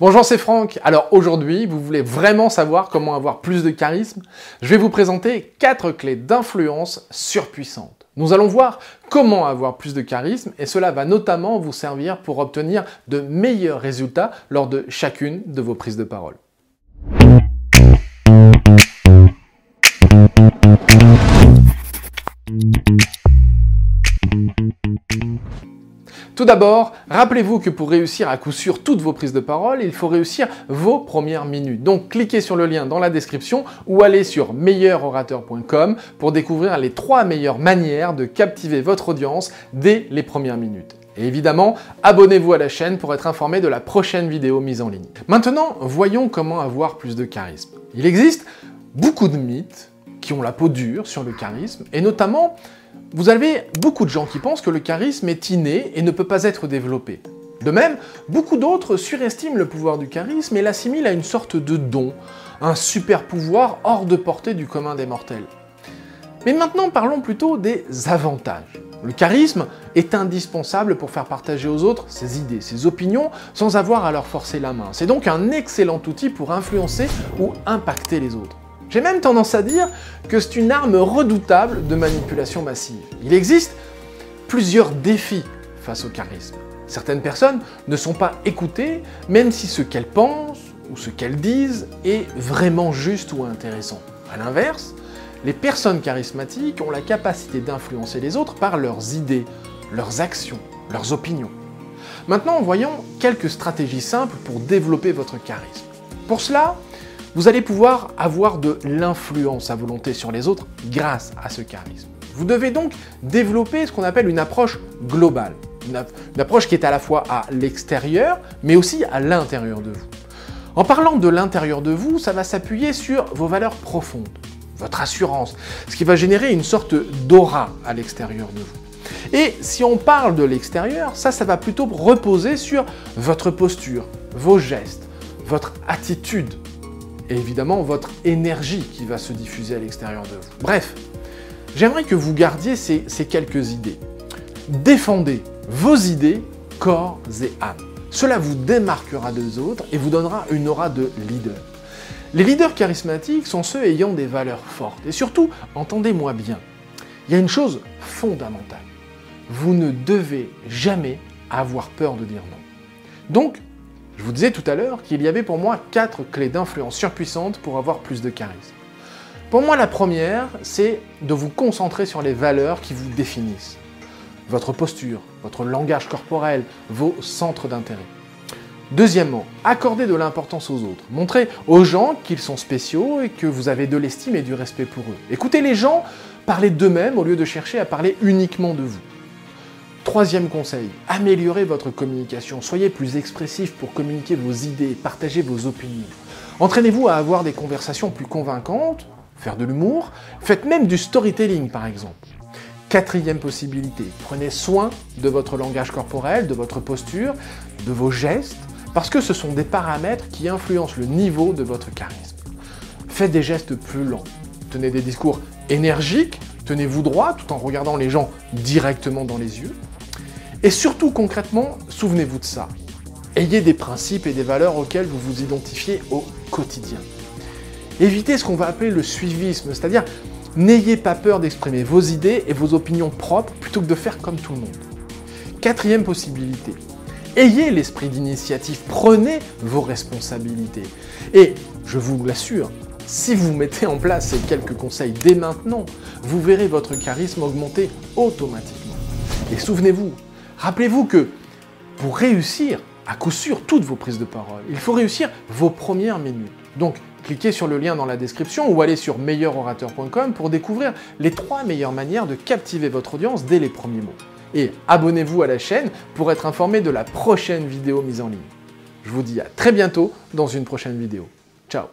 Bonjour, c'est Franck. Alors aujourd'hui, vous voulez vraiment savoir comment avoir plus de charisme? Je vais vous présenter 4 clés d'influence surpuissantes. Nous allons voir comment avoir plus de charisme et cela va notamment vous servir pour obtenir de meilleurs résultats lors de chacune de vos prises de parole. Tout d'abord, rappelez-vous que pour réussir à coup sûr toutes vos prises de parole, il faut réussir vos premières minutes. Donc cliquez sur le lien dans la description ou allez sur meilleurorateur.com pour découvrir les trois meilleures manières de captiver votre audience dès les premières minutes. Et évidemment, abonnez-vous à la chaîne pour être informé de la prochaine vidéo mise en ligne. Maintenant, voyons comment avoir plus de charisme. Il existe beaucoup de mythes qui ont la peau dure sur le charisme, et notamment vous avez beaucoup de gens qui pensent que le charisme est inné et ne peut pas être développé. De même, beaucoup d'autres surestiment le pouvoir du charisme et l'assimilent à une sorte de don, un super pouvoir hors de portée du commun des mortels. Mais maintenant, parlons plutôt des avantages. Le charisme est indispensable pour faire partager aux autres ses idées, ses opinions, sans avoir à leur forcer la main. C'est donc un excellent outil pour influencer ou impacter les autres. J'ai même tendance à dire que c'est une arme redoutable de manipulation massive. Il existe plusieurs défis face au charisme. Certaines personnes ne sont pas écoutées, même si ce qu'elles pensent ou ce qu'elles disent est vraiment juste ou intéressant. A l'inverse, les personnes charismatiques ont la capacité d'influencer les autres par leurs idées, leurs actions, leurs opinions. Maintenant, voyons quelques stratégies simples pour développer votre charisme. Pour cela, vous allez pouvoir avoir de l'influence à volonté sur les autres grâce à ce charisme. Vous devez donc développer ce qu'on appelle une approche globale, une, approche qui est à la fois à l'extérieur, mais aussi à l'intérieur de vous. En parlant de l'intérieur de vous, ça va s'appuyer sur vos valeurs profondes, votre assurance, ce qui va générer une sorte d'aura à l'extérieur de vous. Et si on parle de l'extérieur, ça, ça va plutôt reposer sur votre posture, vos gestes, votre attitude, et évidemment votre énergie qui va se diffuser à l'extérieur de vous. Bref, j'aimerais que vous gardiez ces, ces quelques idées. Défendez vos idées corps et âme. Cela vous démarquera des autres et vous donnera une aura de leader. Les leaders charismatiques sont ceux ayant des valeurs fortes. Et surtout, entendez-moi bien, il y a une chose fondamentale. Vous ne devez jamais avoir peur de dire non. Donc, je vous disais tout à l'heure qu'il y avait pour moi quatre clés d'influence surpuissantes pour avoir plus de charisme. Pour moi, la première, c'est de vous concentrer sur les valeurs qui vous définissent. Votre posture, votre langage corporel, vos centres d'intérêt. Deuxièmement, accordez de l'importance aux autres. Montrez aux gens qu'ils sont spéciaux et que vous avez de l'estime et du respect pour eux. Écoutez les gens parler d'eux-mêmes au lieu de chercher à parler uniquement de vous. Troisième conseil, améliorez votre communication. Soyez plus expressif pour communiquer vos idées, partager vos opinions. Entraînez-vous à avoir des conversations plus convaincantes, faire de l'humour, faites même du storytelling par exemple. Quatrième possibilité, prenez soin de votre langage corporel, de votre posture, de vos gestes, parce que ce sont des paramètres qui influencent le niveau de votre charisme. Faites des gestes plus lents, tenez des discours énergiques, tenez-vous droit tout en regardant les gens directement dans les yeux, et surtout concrètement, souvenez-vous de ça. Ayez des principes et des valeurs auxquelles vous vous identifiez au quotidien. Évitez ce qu'on va appeler le suivisme, c'est-à-dire n'ayez pas peur d'exprimer vos idées et vos opinions propres plutôt que de faire comme tout le monde. Quatrième possibilité, ayez l'esprit d'initiative, prenez vos responsabilités. Et je vous l'assure, si vous mettez en place ces quelques conseils dès maintenant, vous verrez votre charisme augmenter automatiquement. Et souvenez-vous, Rappelez-vous que pour réussir à coup sûr toutes vos prises de parole, il faut réussir vos premières minutes. Donc, cliquez sur le lien dans la description ou allez sur meilleurorateur.com pour découvrir les trois meilleures manières de captiver votre audience dès les premiers mots. Et abonnez-vous à la chaîne pour être informé de la prochaine vidéo mise en ligne. Je vous dis à très bientôt dans une prochaine vidéo. Ciao